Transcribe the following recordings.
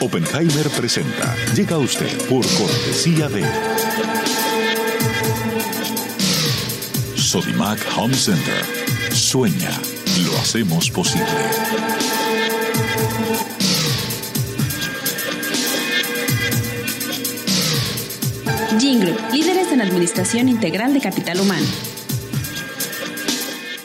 Oppenheimer presenta. Llega a usted por cortesía de Sodimac Home Center. Sueña, lo hacemos posible. Jingle, líderes en administración integral de capital humano.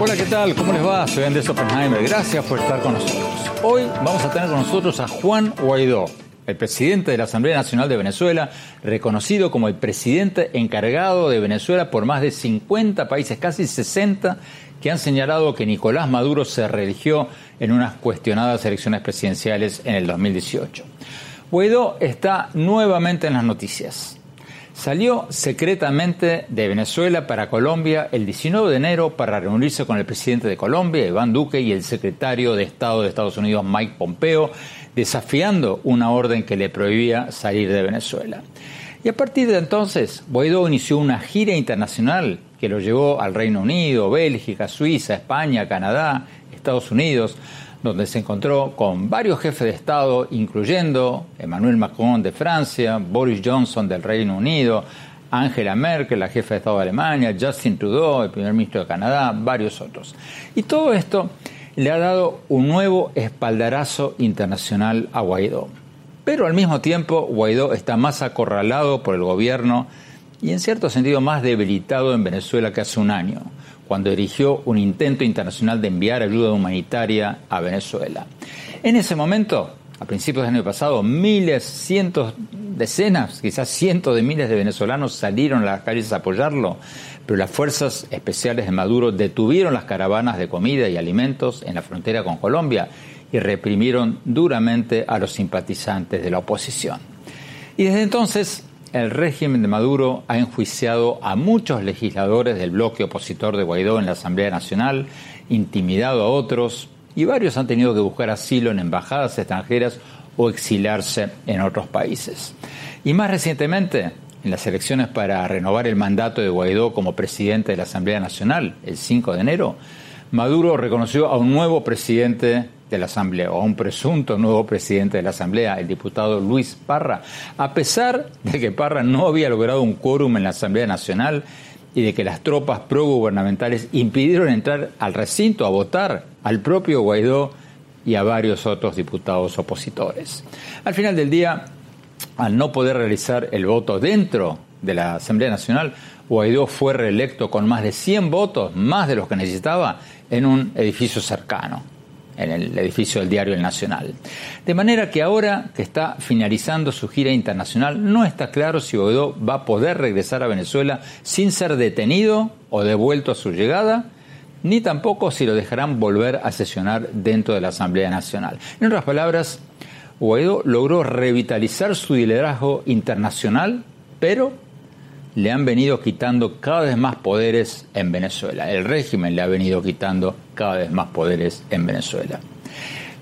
Hola, ¿qué tal? ¿Cómo les va? Soy Andrés Oppenheimer. Gracias por estar con nosotros. Hoy vamos a tener con nosotros a Juan Guaidó, el presidente de la Asamblea Nacional de Venezuela, reconocido como el presidente encargado de Venezuela por más de 50 países, casi 60, que han señalado que Nicolás Maduro se religió en unas cuestionadas elecciones presidenciales en el 2018. Guaidó está nuevamente en las noticias. Salió secretamente de Venezuela para Colombia el 19 de enero para reunirse con el presidente de Colombia, Iván Duque, y el secretario de Estado de Estados Unidos, Mike Pompeo, desafiando una orden que le prohibía salir de Venezuela. Y a partir de entonces, Guaidó inició una gira internacional que lo llevó al Reino Unido, Bélgica, Suiza, España, Canadá, Estados Unidos, donde se encontró con varios jefes de Estado, incluyendo Emmanuel Macron de Francia, Boris Johnson del Reino Unido, Angela Merkel, la jefa de Estado de Alemania, Justin Trudeau, el primer ministro de Canadá, varios otros. Y todo esto le ha dado un nuevo espaldarazo internacional a Guaidó. Pero al mismo tiempo, Guaidó está más acorralado por el gobierno y en cierto sentido más debilitado en Venezuela que hace un año cuando dirigió un intento internacional de enviar ayuda humanitaria a Venezuela. En ese momento, a principios del año pasado, miles, cientos, decenas, quizás cientos de miles de venezolanos salieron a las calles a apoyarlo, pero las fuerzas especiales de Maduro detuvieron las caravanas de comida y alimentos en la frontera con Colombia y reprimieron duramente a los simpatizantes de la oposición. Y desde entonces el régimen de Maduro ha enjuiciado a muchos legisladores del bloque opositor de Guaidó en la Asamblea Nacional, intimidado a otros y varios han tenido que buscar asilo en embajadas extranjeras o exiliarse en otros países. Y más recientemente, en las elecciones para renovar el mandato de Guaidó como presidente de la Asamblea Nacional, el 5 de enero, Maduro reconoció a un nuevo presidente de la Asamblea o a un presunto nuevo presidente de la Asamblea, el diputado Luis Parra, a pesar de que Parra no había logrado un quórum en la Asamblea Nacional y de que las tropas progubernamentales impidieron entrar al recinto a votar al propio Guaidó y a varios otros diputados opositores. Al final del día, al no poder realizar el voto dentro de la Asamblea Nacional, Guaidó fue reelecto con más de 100 votos, más de los que necesitaba, en un edificio cercano en el edificio del diario El Nacional. De manera que ahora que está finalizando su gira internacional, no está claro si Guaidó va a poder regresar a Venezuela sin ser detenido o devuelto a su llegada, ni tampoco si lo dejarán volver a sesionar dentro de la Asamblea Nacional. En otras palabras, Guaidó logró revitalizar su liderazgo internacional, pero le han venido quitando cada vez más poderes en Venezuela. El régimen le ha venido quitando cada vez más poderes en Venezuela.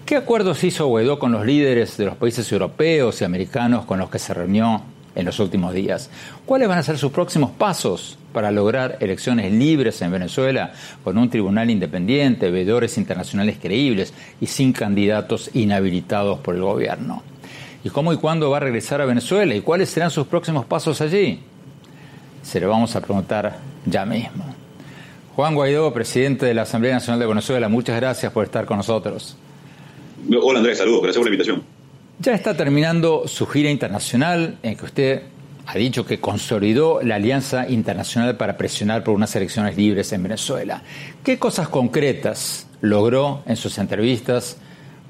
¿Qué acuerdos hizo Guaidó con los líderes de los países europeos y americanos con los que se reunió en los últimos días? ¿Cuáles van a ser sus próximos pasos para lograr elecciones libres en Venezuela con un tribunal independiente, veedores internacionales creíbles y sin candidatos inhabilitados por el gobierno? ¿Y cómo y cuándo va a regresar a Venezuela? ¿Y cuáles serán sus próximos pasos allí? Se lo vamos a preguntar ya mismo. Juan Guaidó, presidente de la Asamblea Nacional de Venezuela, muchas gracias por estar con nosotros. Hola Andrés, saludos, gracias por la invitación. Ya está terminando su gira internacional en que usted ha dicho que consolidó la alianza internacional para presionar por unas elecciones libres en Venezuela. ¿Qué cosas concretas logró en sus entrevistas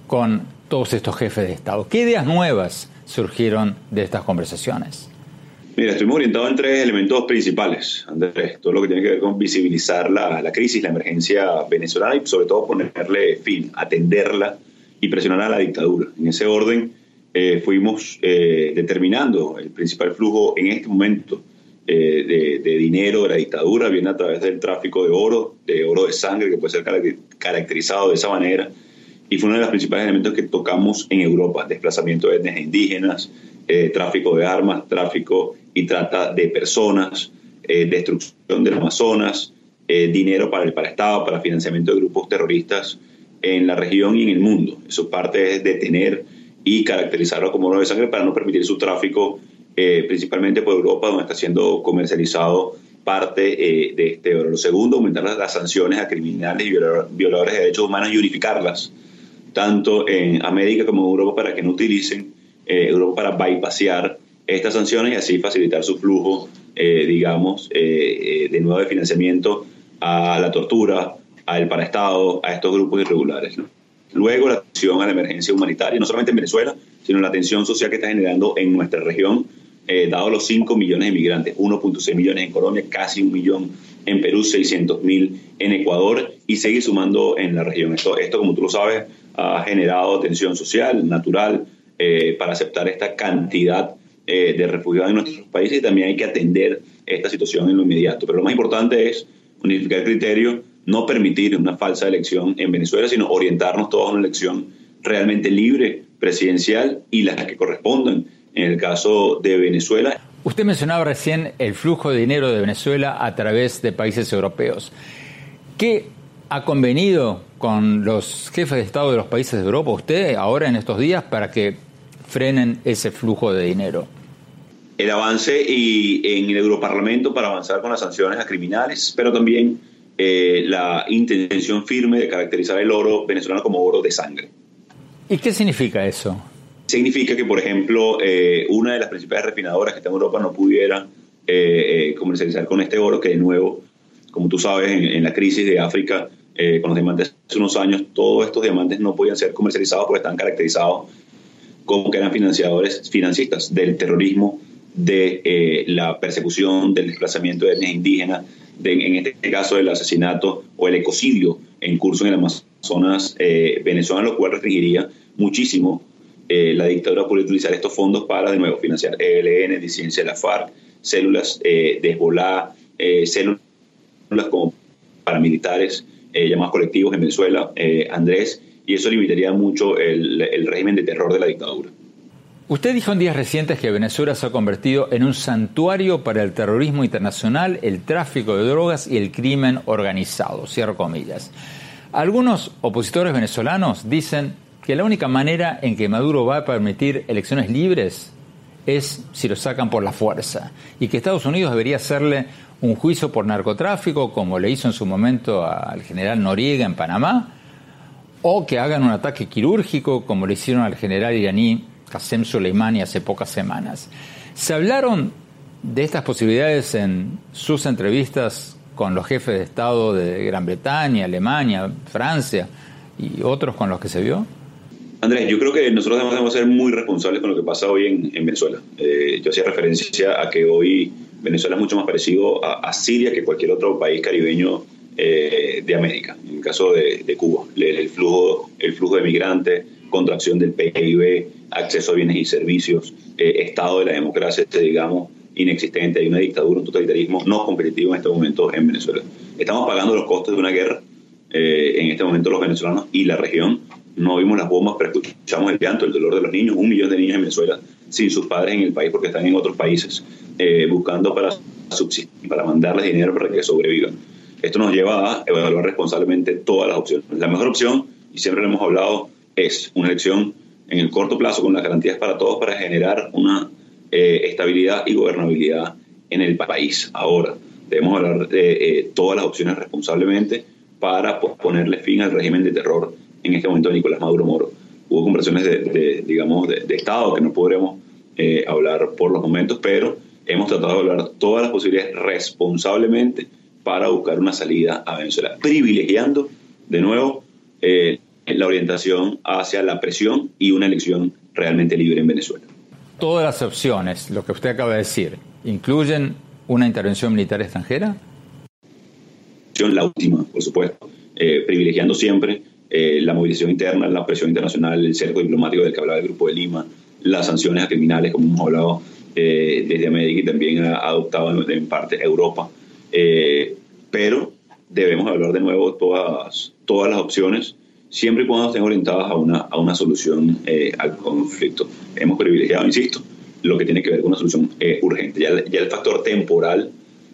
con todos estos jefes de Estado? ¿Qué ideas nuevas surgieron de estas conversaciones? Mira, estoy muy orientado en tres elementos principales, Andrés. Todo lo que tiene que ver con visibilizar la, la crisis, la emergencia venezolana y sobre todo ponerle fin, atenderla y presionar a la dictadura. En ese orden eh, fuimos eh, determinando el principal flujo en este momento eh, de, de, dinero de la dictadura, viene a través del tráfico de oro, de oro de sangre, que puede ser caracterizado de esa manera, y fue uno de los principales elementos que tocamos en Europa, desplazamiento de etnias indígenas, tráfico de armas, tráfico y trata de personas, destrucción del Amazonas, dinero para el para Estado, para financiamiento de grupos terroristas en la región y en el mundo. Eso parte es detener y caracterizarlo como oro de sangre para no permitir su tráfico, eh, principalmente por Europa, donde está siendo comercializado parte eh, de este oro. Lo segundo, aumentar las, sanciones a criminales y violadores de derechos humanos y unificarlas, tanto en América como en Europa, para que no utilicen eh, Europa para bypassear estas sanciones y así facilitar su flujo, digamos, de nuevo de financiamiento a la tortura, al paraestado, a estos grupos irregulares. Luego, la atención a la emergencia humanitaria, no solamente en Venezuela, sino la atención social que está generando en nuestra región, eh, dado los 5 millones de migrantes, 1.6 millones en Colombia, casi un millón en Perú, 600 mil en Ecuador y seguir sumando en la región. Esto, esto, como tú lo sabes, ha generado tensión social, natural, eh, para aceptar esta cantidad eh, de refugiados en nuestros países y también hay que atender esta situación en lo inmediato. Pero lo más importante es unificar el criterio no permitir una falsa elección en Venezuela, sino orientarnos todos a una elección realmente libre, presidencial y las que correspondan. En el caso de Venezuela. Usted mencionaba recién el flujo de dinero de Venezuela a través de países europeos. ¿Qué ha convenido con los jefes de Estado de los países de Europa usted ahora en estos días para que frenen ese flujo de dinero? El avance y en el Europarlamento para avanzar con las sanciones a criminales, pero también eh, la intención firme de caracterizar el oro venezolano como oro de sangre. ¿Y qué significa eso? Significa que, por ejemplo, eh, una de las principales refinadoras que está en Europa no pudiera eh, comercializar con este oro, que de nuevo, como tú sabes, en, la crisis de África, con los diamantes hace unos años, todos estos diamantes no podían ser comercializados porque estaban caracterizados como que eran financiadores, financistas del terrorismo, de la persecución, del desplazamiento de etnias indígenas, en este caso del asesinato o el ecocidio en curso en el Amazonas eh, venezolano, lo cual restringiría muchísimo eh, la dictadura por utilizar estos fondos para de nuevo financiar ELN, disidencia de la FARC, células eh, de Hezbollah, eh, células como paramilitares llamados colectivos en Venezuela, Andrés, y eso limitaría mucho el régimen de terror de la dictadura. Usted dijo en días recientes que Venezuela se ha convertido en un santuario para el terrorismo internacional, el tráfico de drogas y el crimen organizado, cierro comillas. Algunos opositores venezolanos dicen que la única manera en que Maduro va a permitir elecciones libres es si lo sacan por la fuerza y que Estados Unidos debería hacerle un juicio por narcotráfico como le hizo en su momento al general Noriega en Panamá o que hagan un ataque quirúrgico como le hicieron al general iraní Qasem Soleimani hace pocas semanas. ¿Se hablaron de estas posibilidades en sus entrevistas con los jefes de Estado de Gran Bretaña, Alemania, Francia y otros con los que se vio? Andrés, yo creo que nosotros debemos ser muy responsables con lo que pasa hoy en, Venezuela. Eh, yo hacía referencia a que hoy Venezuela es mucho más parecido a, Siria que cualquier otro país caribeño eh, de América. En el caso de, Cuba, el, flujo, el flujo de migrantes, contracción del PIB, acceso a bienes y servicios, eh, estado de la democracia, este, digamos, inexistente, hay una dictadura, un totalitarismo no competitivo en este momento en Venezuela. Estamos pagando los costes de una guerra eh, en este momento los venezolanos y la región. No vimos las bombas, pero escuchamos el llanto, el dolor de los niños. Un millón de niños en Venezuela sin sus padres en el país porque están en otros países buscando para subsistir, para mandarles dinero para que sobrevivan. Esto nos lleva a evaluar responsablemente todas las opciones. La mejor opción, y siempre lo hemos hablado, es una elección en el corto plazo con las garantías para todos para generar una eh, estabilidad y gobernabilidad en el país. Ahora, debemos hablar de eh, todas las opciones responsablemente para ponerle fin al régimen de terror en este momento de Nicolás Maduro Moro. Hubo conversaciones de, digamos, de, Estado que no podremos eh, hablar por los momentos, pero hemos tratado de hablar todas las posibilidades responsablemente para buscar una salida a Venezuela, privilegiando de nuevo eh, la orientación hacia la presión y una elección realmente libre en Venezuela. Todas las opciones, lo que usted acaba de decir, incluyen una intervención militar extranjera? La última, por supuesto, eh, privilegiando siempre eh, la movilización interna, la presión internacional, el cerco diplomático del que hablaba el Grupo de Lima, las sanciones a criminales, como hemos hablado eh, desde América y también ha adoptado en, parte Europa. Pero debemos hablar de nuevo todas, todas las opciones, siempre y cuando estén orientadas a una, a una solución al conflicto. Hemos privilegiado, insisto, lo que tiene que ver con una solución urgente. Ya, ya el factor temporal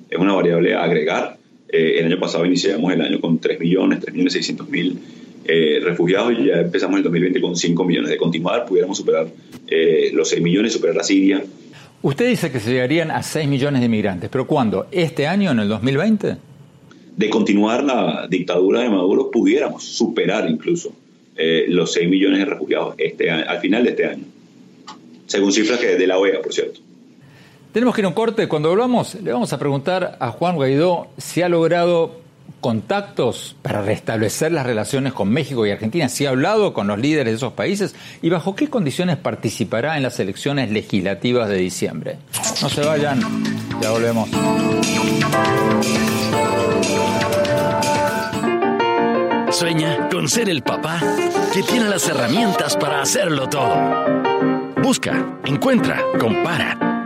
es una variable a agregar eh, el año pasado iniciamos el año con 3 millones, 3 millones 600 mil eh, refugiados y ya empezamos el 2020 con 5 millones. De continuar, pudiéramos superar eh, los 6 millones, superar a Siria. Usted dice que se llegarían a 6 millones de inmigrantes, pero ¿cuándo? ¿Este año, en el 2020? De continuar la dictadura de Maduro, pudiéramos superar incluso los 6 millones de refugiados este al final de este año, según cifras que de la OEA, por cierto. Tenemos que ir a un corte. Cuando volvamos, le vamos a preguntar a Juan Guaidó si ha logrado contactos para restablecer las relaciones con México y Argentina, si ha hablado con los líderes de esos países y bajo qué condiciones participará en las elecciones legislativas de diciembre. No se vayan, ya volvemos. Sueña con ser el papá que tiene las herramientas para hacerlo todo. Busca, encuentra, compara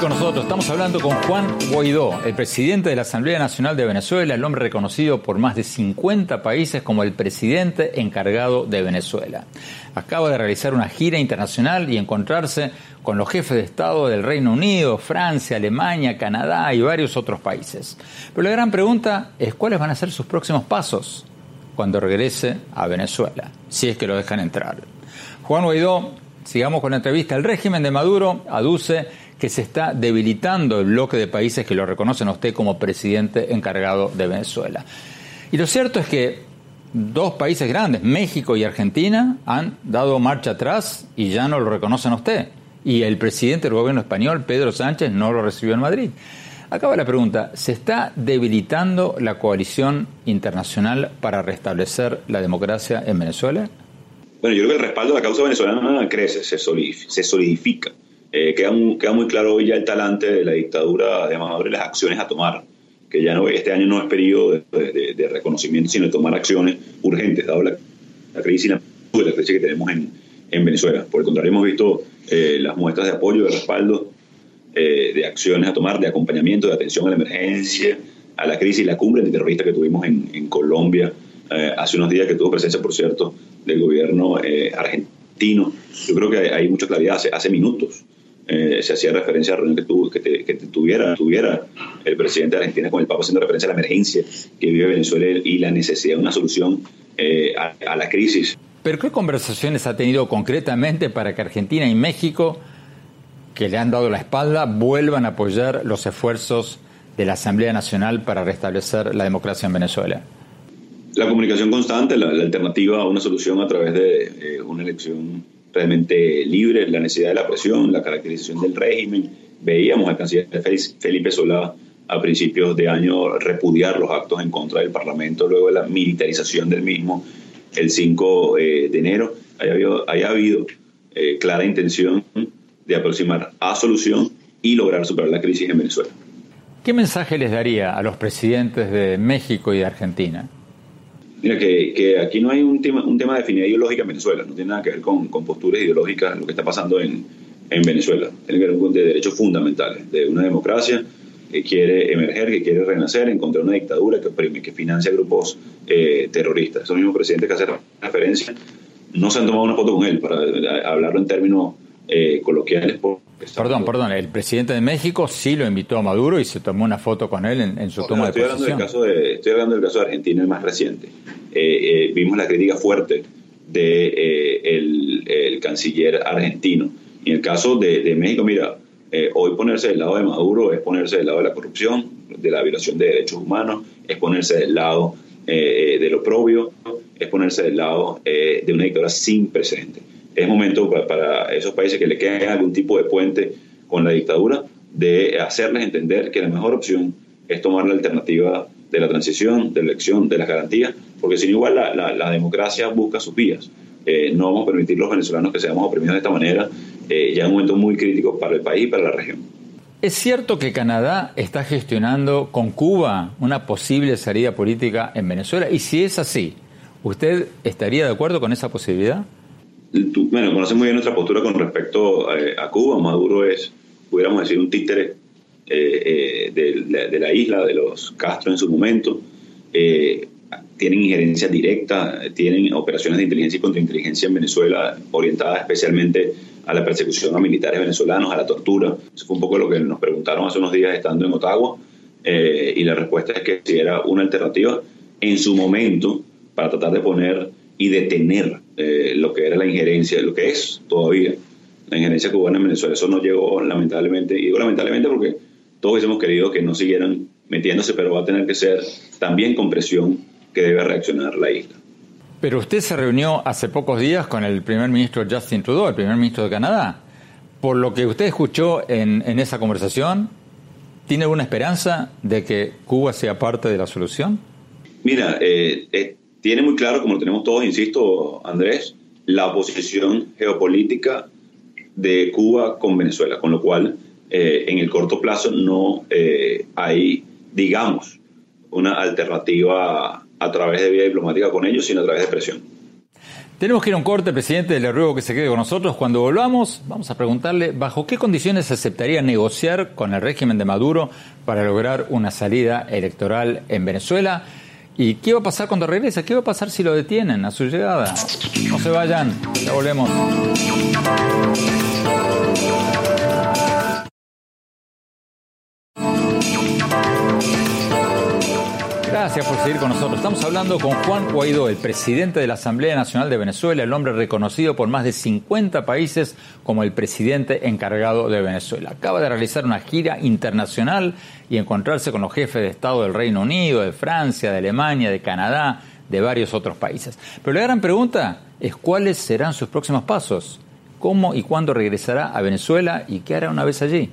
Con nosotros. Estamos hablando con Juan Guaidó, el presidente de la Asamblea Nacional de Venezuela, el hombre reconocido por más de 50 países como el presidente encargado de Venezuela. Acaba de realizar una gira internacional y encontrarse con los jefes de Estado del Reino Unido, Francia, Alemania, Canadá y varios otros países. Pero la gran pregunta es cuáles van a ser sus próximos pasos cuando regrese a Venezuela, si es que lo dejan entrar. Juan Guaidó Sigamos con la entrevista. El régimen de Maduro aduce que se está debilitando el bloque de países que lo reconocen a usted como presidente encargado de Venezuela. Y lo cierto es que dos países grandes, México y Argentina, han dado marcha atrás y ya no lo reconocen a usted. Y el presidente del gobierno español, Pedro Sánchez, no lo recibió en Madrid. Acaba la pregunta, ¿se está debilitando la coalición internacional para restablecer la democracia en Venezuela? Bueno, yo creo que el respaldo de la causa venezolana crece, se solidifica. Eh, queda, muy, queda, muy, claro hoy ya el talante de la dictadura de Maduro y las acciones a tomar, que ya no este año no es periodo de, reconocimiento, sino de tomar acciones urgentes, dado la, crisis y la, crisis que tenemos en, en, Venezuela. Por el contrario, hemos visto eh, las muestras de apoyo, de respaldo, eh, de acciones a tomar, de acompañamiento, de atención a la emergencia, a la crisis la cumbre terrorista que tuvimos en, en Colombia hace unos días, que tuvo presencia, por cierto, del gobierno argentino. Yo creo que hay, mucha claridad. Hace, hace minutos eh, se hacía referencia a la reunión que, tuvo, que, tuviera, tuviera el presidente de Argentina con el Papa haciendo referencia a la emergencia que vive Venezuela y la necesidad de una solución eh, a, la crisis. ¿Pero qué conversaciones ha tenido concretamente para que Argentina y México, que le han dado la espalda, vuelvan a apoyar los esfuerzos de la Asamblea Nacional para restablecer la democracia en Venezuela? La comunicación constante, la, alternativa a una solución a través de eh, una elección realmente libre, la necesidad de la presión, la caracterización del régimen. Veíamos al canciller Felipe Solá a principios de año repudiar los actos en contra del Parlamento luego de la militarización del mismo el 5 eh, de enero. Haya habido, eh, clara intención de aproximar a solución y lograr superar la crisis en Venezuela. ¿Qué mensaje les daría a los presidentes de México y de Argentina? Mira, que, aquí no hay un tema, un tema de ideológica en Venezuela, no tiene nada que ver con, con posturas ideológicas, lo que está pasando en, en Venezuela. Tiene que ver con de derechos fundamentales, de una democracia que quiere emerger, que quiere renacer, encontrar una dictadura que oprime, que financia grupos eh, terroristas. Esos mismos presidentes que hacen referencia no se han tomado una foto con él, para hablarlo en términos eh, coloquiales. Perdón, perdón, el presidente de México sí lo invitó a Maduro y se tomó una foto con él en, su toma de posesión. Hablando caso de, estoy hablando del caso de Argentina, el más reciente. Eh, vimos la crítica fuerte de el, canciller argentino. Y en el caso de, de México, mira, eh, hoy ponerse del lado de Maduro es ponerse del lado de la corrupción, de la violación de derechos humanos, es ponerse del lado eh, de lo propio, es ponerse del lado eh, de una dictadura sin precedentes. Es momento para, esos países que le queden algún tipo de puente con la dictadura de hacerles entender que la mejor opción es tomar la alternativa de la transición, de la elección, de las garantías, porque sin igual la, democracia busca sus vías. no vamos a permitir los venezolanos que seamos oprimidos de esta manera eh, ya un momento muy crítico para el país y para la región. ¿Es cierto que Canadá está gestionando con Cuba una posible salida política en Venezuela? Y si es así, ¿usted estaría de acuerdo con esa posibilidad? Bueno, conoce muy bien nuestra postura con respecto eh, a, Cuba. Maduro es, pudiéramos decir, un títere eh, de, la isla, de los Castro en su momento. tienen injerencia directa, tienen operaciones de inteligencia y contrainteligencia en Venezuela orientadas especialmente a la persecución a militares venezolanos, a la tortura. Eso fue un poco lo que nos preguntaron hace unos días estando en Ottawa eh, y la respuesta es que si era una alternativa en su momento para tratar de poner y detener eh, lo que era la injerencia, lo que es todavía la injerencia cubana en Venezuela. Eso no llegó lamentablemente, y digo lamentablemente porque todos hemos querido que no siguieran metiéndose, pero va a tener que ser también con presión que debe reaccionar la isla. Pero usted se reunió hace pocos días con el primer ministro Justin Trudeau, el primer ministro de Canadá. Por lo que usted escuchó en, esa conversación, ¿tiene alguna esperanza de que Cuba sea parte de la solución? Mira, eh, eh, tiene muy claro, como lo tenemos todos, insisto, Andrés, la posición geopolítica de Cuba con Venezuela, con lo cual eh, en el corto plazo no hay, digamos, una alternativa a través de vía diplomática con ellos, sino a través de presión. Tenemos que ir a un corte, presidente. Le ruego que se quede con nosotros. Cuando volvamos, vamos a preguntarle bajo qué condiciones aceptaría negociar con el régimen de Maduro para lograr una salida electoral en Venezuela. ¿Y qué va a pasar cuando regrese? ¿Qué va a pasar si lo detienen a su llegada? No se vayan, ya volvemos. Gracias por seguir con nosotros. Estamos hablando con Juan Guaidó, el presidente de la Asamblea Nacional de Venezuela, el hombre reconocido por más de 50 países como el presidente encargado de Venezuela. Acaba de realizar una gira internacional y encontrarse con los jefes de Estado del Reino Unido, de Francia, de Alemania, de Canadá, de varios otros países. Pero la gran pregunta es cuáles serán sus próximos pasos, cómo y cuándo regresará a Venezuela y qué hará una vez allí.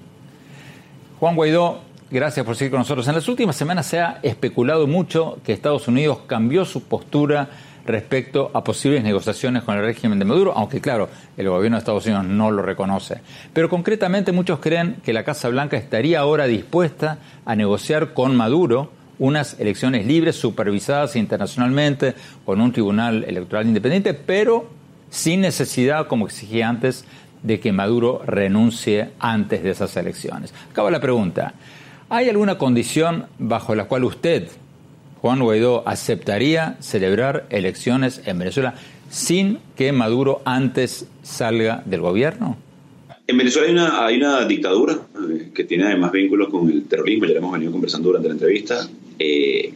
Juan Guaidó Gracias por seguir con nosotros. En las últimas semanas se ha especulado mucho que Estados Unidos cambió su postura respecto a posibles negociaciones con el régimen de Maduro, aunque claro, el gobierno de Estados Unidos no lo reconoce. Pero concretamente muchos creen que la Casa Blanca estaría ahora dispuesta a negociar con Maduro unas elecciones libres, supervisadas internacionalmente, con un tribunal electoral independiente, pero sin necesidad, como exigía antes, de que Maduro renuncie antes de esas elecciones. Acaba la pregunta. ¿Hay alguna condición bajo la cual usted, Juan Guaidó, aceptaría celebrar elecciones en Venezuela sin que Maduro antes salga del gobierno? En Venezuela hay una, hay una dictadura eh, que tiene además vínculos con el terrorismo, ya lo hemos venido conversando durante la entrevista. Eh,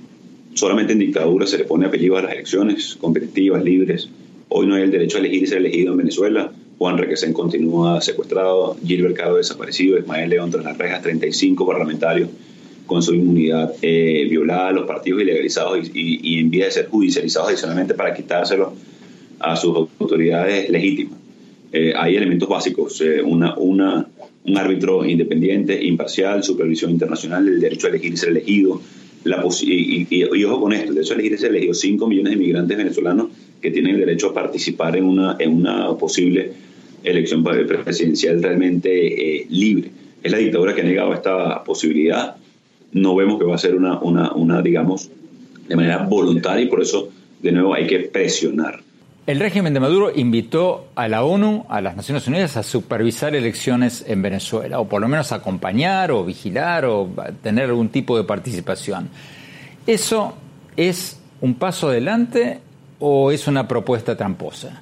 solamente en dictadura se le pone apellido a las elecciones competitivas, libres. Hoy no hay el derecho a elegir y ser elegido en Venezuela. Juan Requesén continúa secuestrado, Gilbert Cado desaparecido, Ismael León tras las rejas, 35 parlamentarios con su inmunidad eh, violada, los partidos ilegalizados y, en vía de ser judicializados adicionalmente para quitárselo a sus autoridades legítimas. hay elementos básicos, una, una, un árbitro independiente, imparcial, supervisión internacional, el derecho a elegir y ser elegido, y, y, ojo con esto, el derecho a elegir y ser elegido, 5 millones de inmigrantes venezolanos que tienen el derecho a participar en una, en una posible elección presidencial realmente libre. Es la dictadura que ha negado esta posibilidad. No vemos que va a ser una, una, una digamos, de manera voluntaria y por eso, de nuevo, hay que presionar. El régimen de Maduro invitó a la ONU, a las Naciones Unidas, a supervisar elecciones en Venezuela, o por lo menos acompañar o vigilar o tener algún tipo de participación. ¿Eso es un paso adelante o es una propuesta tramposa?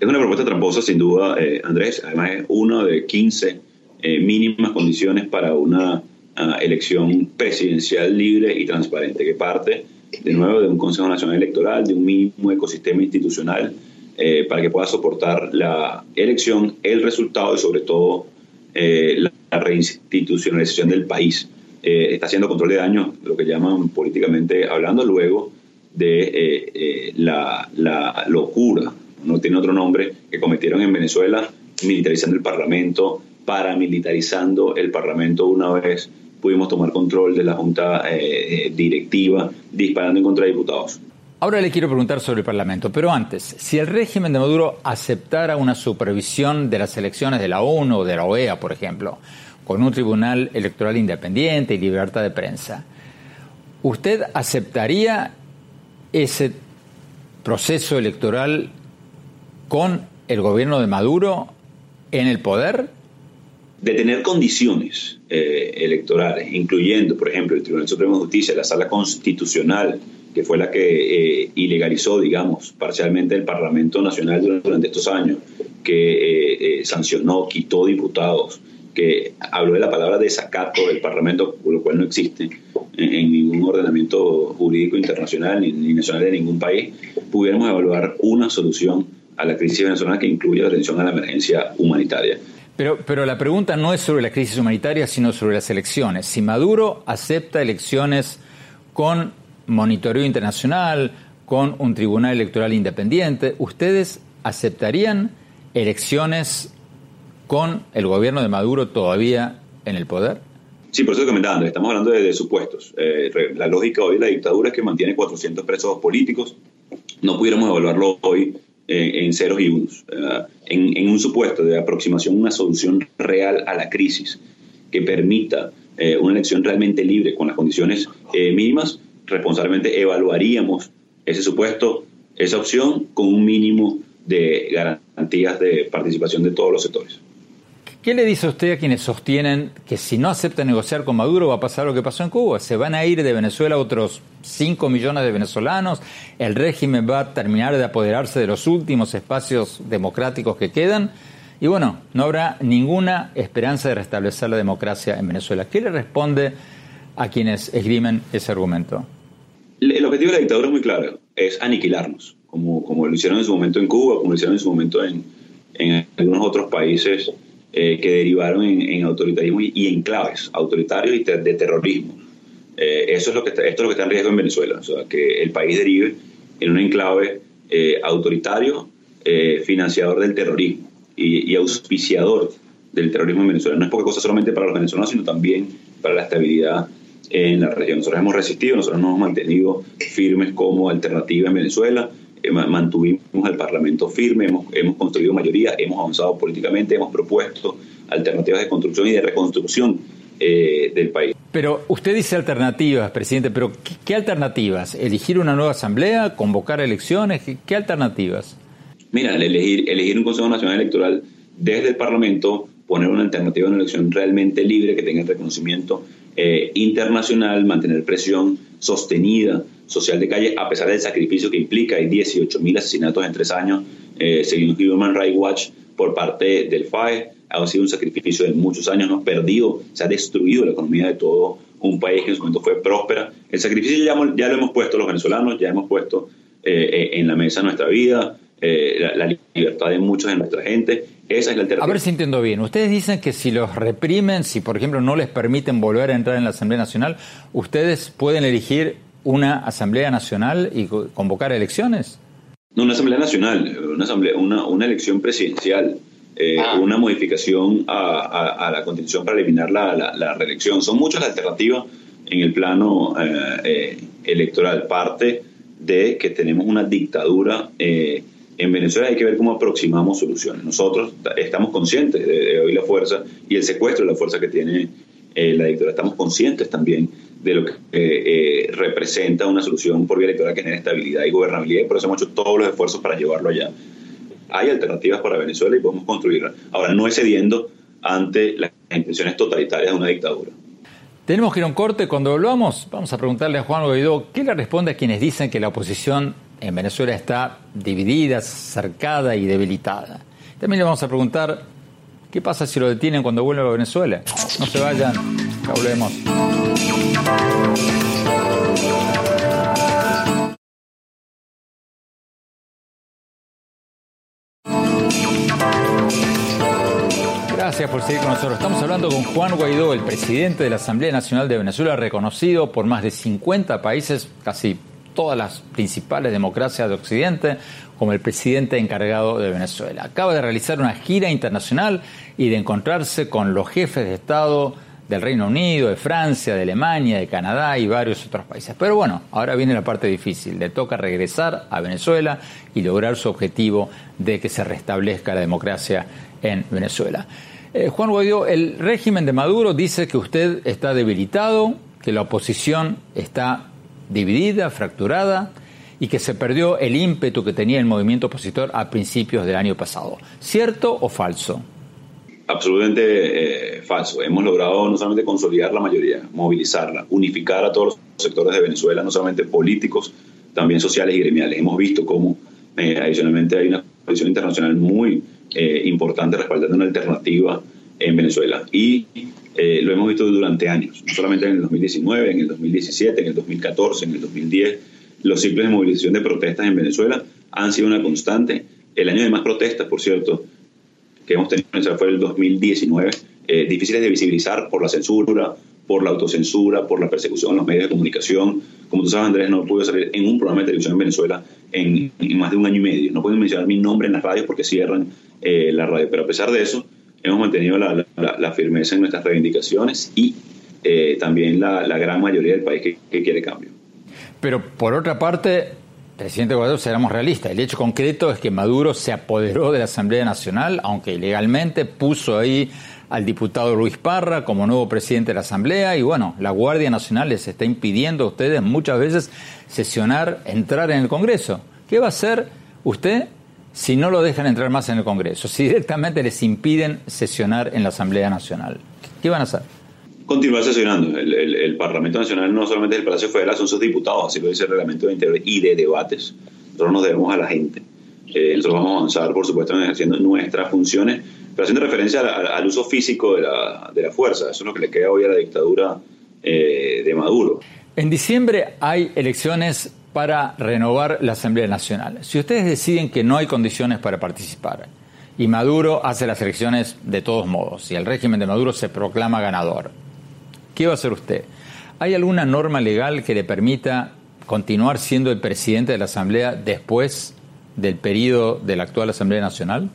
Es una propuesta tramposa, sin duda, eh, Andrés. Además, es una de 15 eh, mínimas condiciones para una ah, elección presidencial libre y transparente, que parte de nuevo de un Consejo Nacional Electoral, de un mínimo ecosistema institucional eh, para que pueda soportar la elección, el resultado y sobre todo la, reinstitucionalización del país. está haciendo control de daños, lo que llaman políticamente hablando, luego de la locura, no tiene otro nombre, que cometieron en Venezuela militarizando el Parlamento, paramilitarizando el Parlamento una vez pudimos tomar control de la Junta eh, Directiva, disparando en contra de diputados. Ahora le quiero preguntar sobre el Parlamento, pero antes, si el régimen de Maduro aceptara una supervisión de las elecciones de la ONU o de la OEA, por ejemplo, con un tribunal electoral independiente y libertad de prensa, ¿usted aceptaría ese proceso electoral con el gobierno de Maduro en el poder? de tener condiciones eh, electorales, incluyendo, por ejemplo, el Tribunal Supremo de Justicia, la Sala Constitucional, que fue la que eh, ilegalizó, digamos, parcialmente el Parlamento Nacional durante estos años, que eh, sancionó, quitó diputados, que habló de la palabra desacato del Parlamento, lo cual no existe en, ningún ordenamiento jurídico internacional ni, ni nacional de ningún país, pudiéramos evaluar una solución a la crisis venezolana que incluye la atención a la emergencia humanitaria. Pero, pero la pregunta no es sobre la crisis humanitaria, sino sobre las elecciones. Si Maduro acepta elecciones con monitoreo internacional, con un tribunal electoral independiente, ¿ustedes aceptarían elecciones con el gobierno de Maduro todavía en el poder? Sí, por eso estoy comentando, estamos hablando de, supuestos. Eh, la lógica hoy de la dictadura es que mantiene 400 presos políticos. No pudiéramos evaluarlo hoy en ceros y unos, en, un supuesto de aproximación, una solución real a la crisis que permita eh, una elección realmente libre con las condiciones eh, mínimas, responsablemente evaluaríamos ese supuesto, esa opción con un mínimo de garantías de participación de todos los sectores. ¿Qué le dice usted a quienes sostienen que si no acepta negociar con Maduro va a pasar lo que pasó en Cuba? Se van a ir de Venezuela otros 5 millones de venezolanos, el régimen va a terminar de apoderarse de los últimos espacios democráticos que quedan y bueno, no habrá ninguna esperanza de restablecer la democracia en Venezuela. ¿Qué le responde a quienes esgrimen ese argumento? El objetivo de la dictadura es muy claro, es aniquilarnos, como, como lo hicieron en su momento en Cuba, como lo hicieron en su momento en, en algunos otros países eh, que derivaron en, autoritarismo y, enclaves autoritarios y de terrorismo. Eh, eso es lo que esto es lo que está en riesgo en Venezuela, que el país derive en un enclave eh, autoritario, financiador del terrorismo y, auspiciador del terrorismo en Venezuela. No es poca cosa solamente para los venezolanos, sino también para la estabilidad en la región. Nosotros hemos resistido, nosotros nos hemos mantenido firmes como alternativa en Venezuela mantuvimos el Parlamento firme, hemos, hemos construido mayoría, hemos avanzado políticamente, hemos propuesto alternativas de construcción y de reconstrucción eh, del país. Pero usted dice alternativas, presidente, pero ¿qué, alternativas? ¿Elegir una nueva asamblea? ¿Convocar elecciones? ¿Qué, alternativas? Mira, elegir, elegir un Consejo Nacional Electoral desde el Parlamento, poner una alternativa a una elección realmente libre, que tenga el reconocimiento eh, internacional, mantener presión sostenida social de calle, a pesar del sacrificio que implica. Hay 18.000 asesinatos en tres años, eh, según Human Rights Watch, por parte del FAE. Ha sido un sacrificio de muchos años, nos perdido, se ha destruido la economía de todo un país que en su momento fue próspera. El sacrificio ya, lo hemos puesto los venezolanos, ya hemos puesto eh, eh, en la mesa nuestra vida, la, la, libertad de muchos de nuestra gente. Esa es la alternativa. A ver si entiendo bien. Ustedes dicen que si los reprimen, si por ejemplo no les permiten volver a entrar en la Asamblea Nacional, ustedes pueden elegir una Asamblea Nacional y convocar elecciones? No, una Asamblea Nacional, una, asamblea, una, una elección presidencial ah. una modificación a, la constitución para eliminar la, reelección. Son muchas las alternativas en el plano electoral. Parte de que tenemos una dictadura en Venezuela hay que ver cómo aproximamos soluciones. Nosotros estamos conscientes de, hoy la fuerza y el secuestro de la fuerza que tiene eh, la dictadura. Estamos conscientes también de lo que eh, eh, representa una solución por vía electoral que genera estabilidad y gobernabilidad y por eso hemos hecho todos los esfuerzos para llevarlo allá. Hay alternativas para Venezuela y podemos construirlas. Ahora, no es cediendo ante las intenciones totalitarias de una dictadura. Tenemos que ir a un corte. Cuando volvamos, vamos a preguntarle a Juan Guaidó qué le responde a quienes dicen que la oposición en Venezuela está dividida, cercada y debilitada. También le vamos a preguntar qué pasa si lo detienen cuando vuelva a Venezuela. No se vayan, hablemos. Gracias por seguir con nosotros. Estamos hablando con Juan Guaidó, el presidente de la Asamblea Nacional de Venezuela, reconocido por más de 50 países, casi todas las principales democracias de Occidente como el presidente encargado de Venezuela. Acaba de realizar una gira internacional y de encontrarse con los jefes de Estado del Reino Unido, de Francia, de Alemania, de Canadá y varios otros países. Pero bueno, ahora viene la parte difícil. Le toca regresar a Venezuela y lograr su objetivo de que se restablezca la democracia en Venezuela. Eh, Juan Guaidó, el régimen de Maduro dice que usted está debilitado, que la oposición está dividida, fracturada y que se perdió el ímpetu que tenía el movimiento opositor a principios del año pasado. ¿Cierto o falso? Absolutamente eh, falso. Hemos logrado no solamente consolidar la mayoría, movilizarla, unificar a todos los sectores de Venezuela, no solamente políticos, también sociales y gremiales. Hemos visto cómo eh, adicionalmente hay una coalición internacional muy eh, importante respaldando una alternativa en Venezuela. Y eh, lo hemos visto durante años, no solamente en el 2019, en el 2017, en el 2014, en el 2010. Los ciclos de movilización de protestas en Venezuela han sido una constante. El año de más protestas, por cierto, que hemos tenido en fue el 2019, eh, difíciles de visibilizar por la censura, por la autocensura, por la persecución en los medios de comunicación. Como tú sabes, Andrés, no pude salir en un programa de televisión en Venezuela en, más de un año y medio. No puedo mencionar mi nombre en las radios porque cierran eh, la radio. Pero a pesar de eso, hemos mantenido la, firmeza en nuestras reivindicaciones y eh, también la, gran mayoría del país que, quiere cambio. Pero por otra parte, presidente Guaidó, seremos realistas. El hecho concreto es que Maduro se apoderó de la Asamblea Nacional, aunque ilegalmente puso ahí al diputado Luis Parra como nuevo presidente de la Asamblea y bueno, la Guardia Nacional les está impidiendo a ustedes muchas veces sesionar, entrar en el Congreso. ¿Qué va a hacer usted si no lo dejan entrar más en el Congreso, si directamente les impiden sesionar en la Asamblea Nacional? ¿Qué van a hacer? Continuar sesionando. El, Parlamento Nacional no solamente es el Palacio Federal, son sus diputados, así lo dice el reglamento de interior y de debates. Nosotros nos debemos a la gente. Eh, nosotros vamos a avanzar, por supuesto, en ejerciendo nuestras funciones, pero haciendo referencia al, uso físico de la, de la, fuerza. Eso es lo que le queda hoy a la dictadura eh, de Maduro. En diciembre hay elecciones para renovar la Asamblea Nacional. Si ustedes deciden que no hay condiciones para participar y Maduro hace las elecciones de todos modos y el régimen de Maduro se proclama ganador, ¿qué va a hacer usted? ¿Hay alguna norma legal que le permita continuar siendo el presidente de la Asamblea después del periodo de la actual Asamblea Nacional?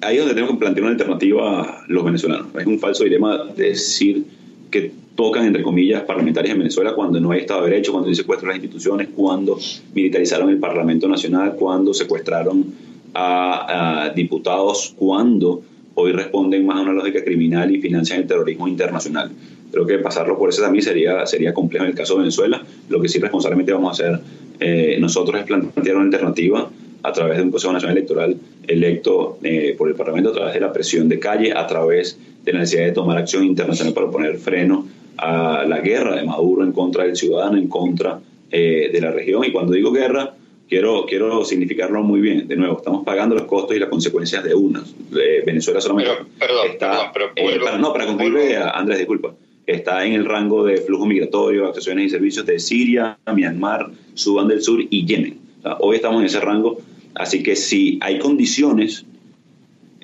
Ahí es donde tenemos que plantear una alternativa a los venezolanos. Es un falso dilema decir que tocan, entre comillas, parlamentarias en Venezuela cuando no hay Estado de Derecho, cuando se secuestran las instituciones, cuando militarizaron el Parlamento Nacional, cuando secuestraron a, diputados, cuando hoy responden más a una lógica criminal y financian el terrorismo internacional. Creo que pasarlo por eso también sería, sería complejo en el caso de Venezuela. Lo que sí responsablemente vamos a hacer eh, nosotros es plantear una alternativa a través de un Consejo Nacional Electoral electo eh, por el Parlamento, a través de la presión de calle, a través de la necesidad de tomar acción internacional para poner freno a la guerra de Maduro en contra del ciudadano, en contra eh, de la región. Y cuando digo guerra, quiero, quiero significarlo muy bien. De nuevo, estamos pagando los costos y las consecuencias de unas. Venezuela solamente está... Eh, para, no, para concluir, Andrés, disculpa. Está en el rango de flujo migratorio, actuaciones y servicios de Siria, Myanmar, Sudán del Sur y Yemen. hoy estamos en ese rango, así que si hay condiciones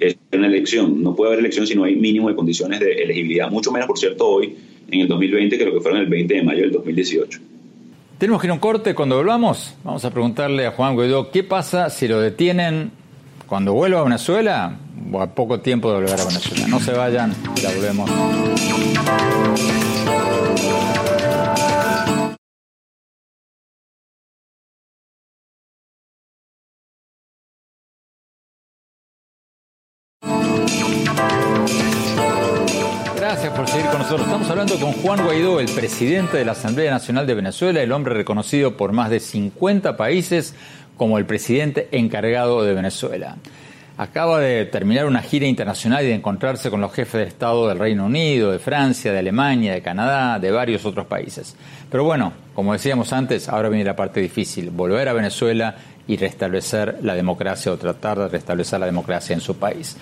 es una elección. No puede haber elección si no hay mínimo de condiciones de elegibilidad, mucho menos, por cierto, hoy en el 2020 que lo que fueron el 20 de mayo del 2018. Tenemos que ir a un corte. Cuando volvamos, vamos a preguntarle a Juan Guaidó qué pasa si lo detienen cuando vuelva a Venezuela, o a poco tiempo de volver a Venezuela. No se vayan, ya volvemos. Gracias por seguir con nosotros. Estamos hablando con Juan Guaidó, el presidente de la Asamblea Nacional de Venezuela, el hombre reconocido por más de 50 países como el presidente encargado de Venezuela. Acaba de terminar una gira internacional y de encontrarse con los jefes de Estado del Reino Unido, de Francia, de Alemania, de Canadá, de varios otros países. Pero bueno, como decíamos antes, ahora viene la parte difícil, volver a Venezuela y restablecer la democracia o tratar de restablecer la democracia en su país.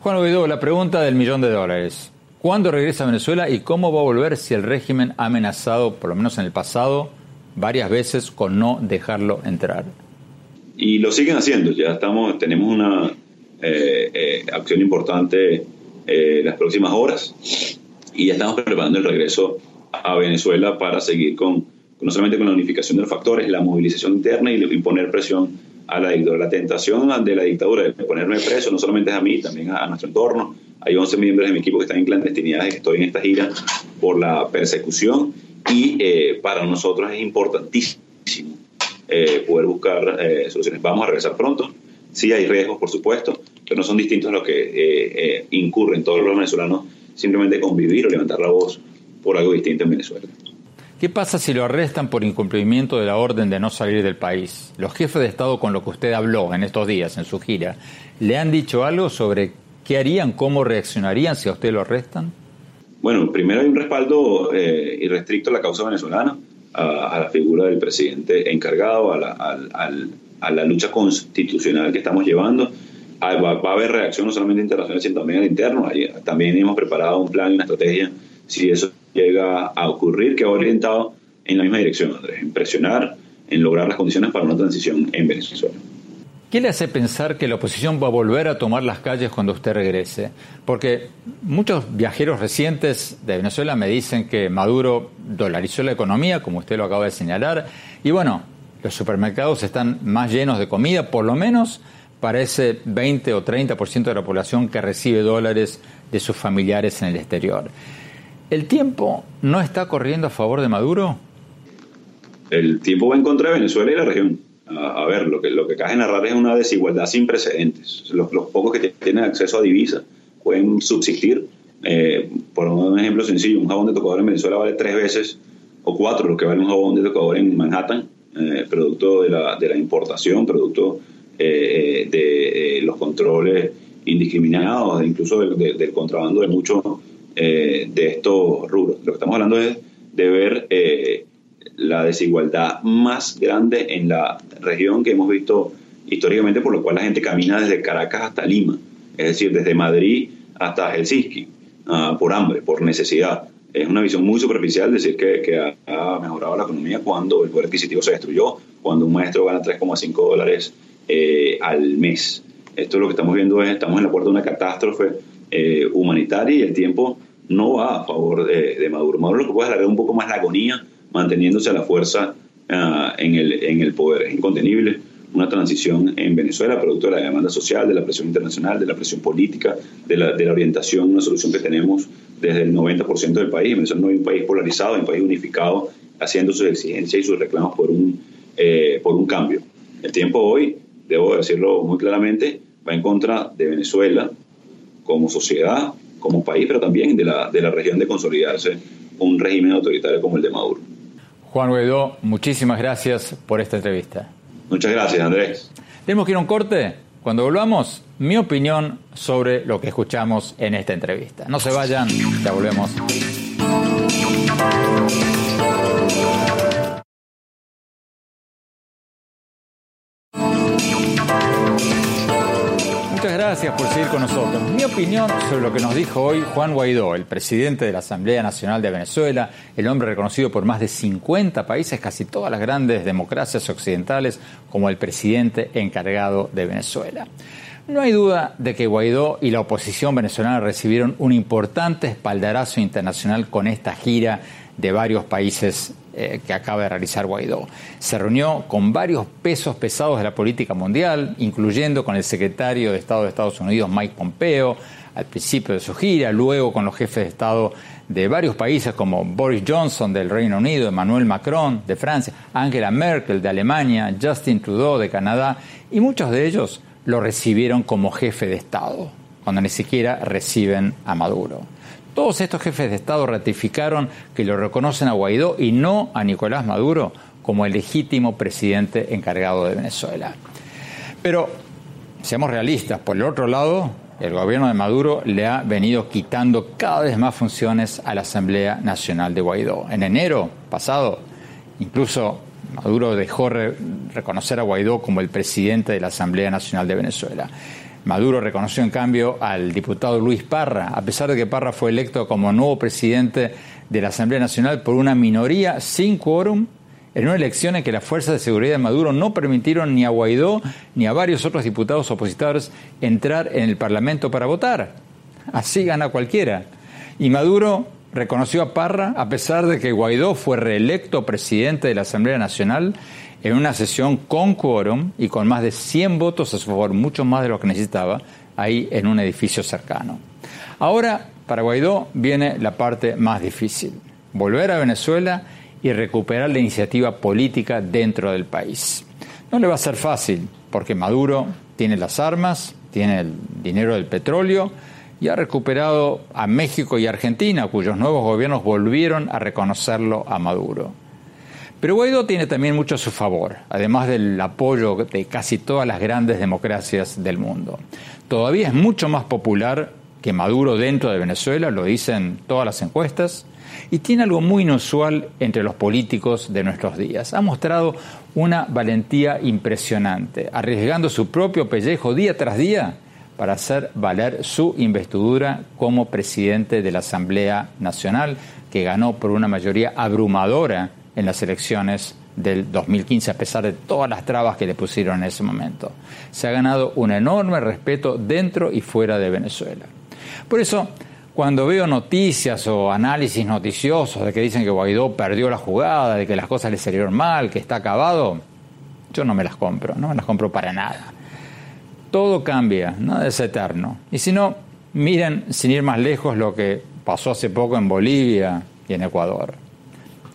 Juan Guaidó, la pregunta del millón de dólares. ¿Cuándo regresa a Venezuela y cómo va a volver si el régimen ha amenazado, por lo menos en el pasado, varias veces con no dejarlo entrar? Y lo siguen haciendo. Ya estamos, tenemos una eh, eh, acción importante eh, las próximas horas y ya estamos preparando el regreso a Venezuela para seguir con, no solamente con la unificación de los factores, la movilización interna y, y poner presión a la dictadura. La tentación de la dictadura de ponerme preso no solamente es a mí, también a nuestro entorno, hay 11 miembros de mi equipo que están en clandestinidad que estoy en esta gira por la persecución y eh, para nosotros es importantísimo eh, poder buscar eh, soluciones. Vamos a regresar pronto. Sí hay riesgos, por supuesto, pero no son distintos a los que incurren todos los venezolanos simplemente convivir o levantar la voz por algo distinto en Venezuela. ¿Qué pasa si lo arrestan por incumplimiento de la orden de no salir del país? Los jefes de Estado con lo que usted habló en estos días en su gira, ¿le han dicho algo sobre ¿Qué harían? ¿Cómo reaccionarían si a usted lo arrestan? Bueno, primero hay un respaldo eh, irrestricto a la causa venezolana, a, la figura del presidente encargado, a la, a la, lucha constitucional que estamos llevando. Ah, va, va, a haber reacción no solamente internacional, sino también al interno. También hemos preparado un plan y una estrategia, si eso llega a ocurrir, que va orientado en la misma dirección, Andrés, en presionar, en lograr las condiciones para una transición en Venezuela. ¿Qué le hace pensar que la oposición va a volver a tomar las calles cuando usted regrese? Porque muchos viajeros recientes de Venezuela me dicen que Maduro dolarizó la economía, como usted lo acaba de señalar, y bueno, los supermercados están más llenos de comida, por lo menos para ese 20 o 30% de la población que recibe dólares de sus familiares en el exterior. ¿El tiempo no está corriendo a favor de Maduro? El tiempo va en contra de Venezuela y la región a, ver, lo que, lo que cae narrar es una desigualdad sin precedentes. Los, pocos que tienen acceso a divisas pueden subsistir. Eh, por un ejemplo sencillo, un jabón de tocador en Venezuela vale tres veces o cuatro lo que vale un jabón de tocador en Manhattan, eh, producto de la, de la, importación, producto eh, de los controles indiscriminados, incluso del contrabando de muchos de estos rubros. Lo que estamos hablando es de ver la desigualdad más grande en la región que hemos visto históricamente, por lo cual la gente camina desde Caracas hasta Lima, es decir, desde Madrid hasta Helsinki, uh, por hambre, por necesidad. Es una visión muy superficial decir que, que ha, mejorado la economía cuando el poder adquisitivo se destruyó, cuando un maestro gana 3,5 dólares eh, al mes. Esto lo que estamos viendo es, estamos en la puerta de una catástrofe eh, humanitaria y el tiempo no va a favor de, Maduro. Maduro lo que puede un poco más la agonía manteniéndose a la fuerza ah, en, el, en el poder. Es incontenible una transición en Venezuela, producto de la demanda social, de la presión internacional, de la presión política, de la, de la orientación, una solución que tenemos desde el 90% del país. Venezuela no es un país polarizado, es un país unificado, haciendo sus exigencias y sus reclamos por un, eh, por un cambio. El tiempo hoy, debo decirlo muy claramente, va en contra de Venezuela como sociedad, como país, pero también de la, de la región de consolidarse un régimen autoritario como el de Maduro. Juan Guaidó, muchísimas gracias por esta entrevista. Muchas gracias, Andrés. Tenemos que ir a un corte. Cuando volvamos, mi opinión sobre lo que escuchamos en esta entrevista. No se vayan, ya volvemos. Gracias por seguir con nosotros. Mi opinión sobre lo que nos dijo hoy Juan Guaidó, el presidente de la Asamblea Nacional de Venezuela, el hombre reconocido por más de 50 países, casi todas las grandes democracias occidentales, como el presidente encargado de Venezuela. No hay duda de que Guaidó y la oposición venezolana recibieron un importante espaldarazo internacional con esta gira de varios países eh, que acaba de realizar Guaidó. Se reunió con varios pesos pesados de la política mundial, incluyendo con el secretario de Estado de Estados Unidos, Mike Pompeo, al principio de su gira, luego con los jefes de Estado de varios países como Boris Johnson del Reino Unido, Emmanuel Macron de Francia, Angela Merkel de Alemania, Justin Trudeau de Canadá, y muchos de ellos lo recibieron como jefe de Estado, cuando ni siquiera reciben a Maduro. Todos estos jefes de Estado ratificaron que lo reconocen a Guaidó y no a Nicolás Maduro como el legítimo presidente encargado de Venezuela. Pero, seamos realistas, por el otro lado, el gobierno de Maduro le ha venido quitando cada vez más funciones a la Asamblea Nacional de Guaidó. En enero pasado, incluso Maduro dejó reconocer a Guaidó como el presidente de la Asamblea Nacional de Venezuela. Maduro reconoció en cambio al diputado Luis Parra, a pesar de que Parra fue electo como nuevo presidente de la Asamblea Nacional por una minoría sin quórum en una elección en que las fuerzas de seguridad de Maduro no permitieron ni a Guaidó ni a varios otros diputados opositores entrar en el Parlamento para votar. Así gana cualquiera. Y Maduro reconoció a Parra a pesar de que Guaidó fue reelecto presidente de la Asamblea Nacional en una sesión con quórum y con más de 100 votos a su favor, mucho más de lo que necesitaba, ahí en un edificio cercano. Ahora, para Guaidó viene la parte más difícil, volver a Venezuela y recuperar la iniciativa política dentro del país. No le va a ser fácil, porque Maduro tiene las armas, tiene el dinero del petróleo, y ha recuperado a México y Argentina, cuyos nuevos gobiernos volvieron a reconocerlo a Maduro. Pero Guaidó tiene también mucho a su favor, además del apoyo de casi todas las grandes democracias del mundo. Todavía es mucho más popular que Maduro dentro de Venezuela, lo dicen todas las encuestas, y tiene algo muy inusual entre los políticos de nuestros días. Ha mostrado una valentía impresionante, arriesgando su propio pellejo día tras día para hacer valer su investidura como presidente de la Asamblea Nacional, que ganó por una mayoría abrumadora en las elecciones del 2015, a pesar de todas las trabas que le pusieron en ese momento. Se ha ganado un enorme respeto dentro y fuera de Venezuela. Por eso, cuando veo noticias o análisis noticiosos de que dicen que Guaidó perdió la jugada, de que las cosas le salieron mal, que está acabado, yo no me las compro, no me las compro para nada todo cambia, nada es eterno. Y si no, miren, sin ir más lejos, lo que pasó hace poco en Bolivia y en Ecuador.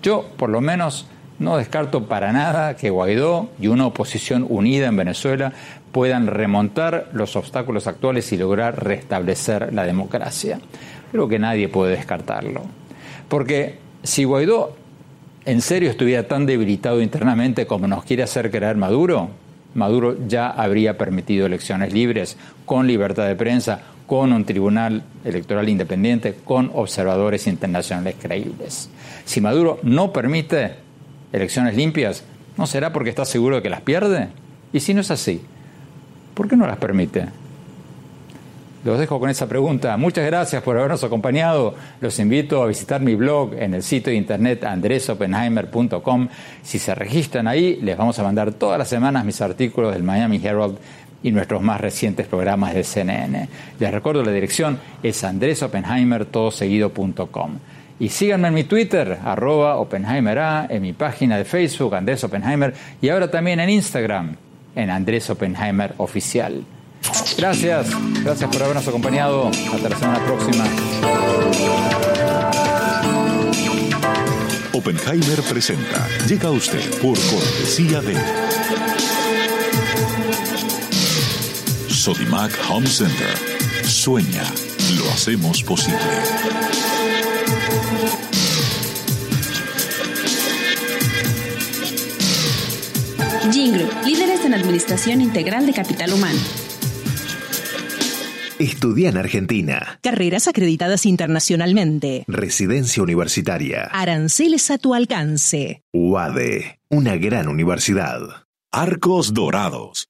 Yo, por lo menos, no descarto para nada que Guaidó y una oposición unida en Venezuela puedan remontar los obstáculos actuales y lograr restablecer la democracia. Creo que nadie puede descartarlo. Porque si Guaidó en serio estuviera tan debilitado internamente como nos quiere hacer creer Maduro, Maduro ya habría permitido elecciones libres, con libertad de prensa, con un tribunal electoral independiente, con observadores internacionales creíbles. Si Maduro no permite elecciones limpias, ¿no será porque está seguro de que las pierde? Y si no es así, ¿por qué no las permite? Los dejo con esa pregunta. Muchas gracias por habernos acompañado. Los invito a visitar mi blog en el sitio de internet andresopenheimer.com. Si se registran ahí, les vamos a mandar todas las semanas mis artículos del Miami Herald y nuestros más recientes programas de CNN. Les recuerdo la dirección es andresopenheimertodoseguido.com. Y síganme en mi Twitter, arroba OpenheimerA, en mi página de Facebook, Andrés Oppenheimer, y ahora también en Instagram, en Andrés Oppenheimer Oficial. Gracias, gracias por habernos acompañado. Hasta la semana próxima. Oppenheimer presenta. Llega usted por cortesía de Sodimac Home Center. Sueña, lo hacemos posible. Jingle, líderes en administración integral de capital humano. Estudia en Argentina. Carreras acreditadas internacionalmente. Residencia universitaria. Aranceles a tu alcance. UADE, una gran universidad. Arcos Dorados.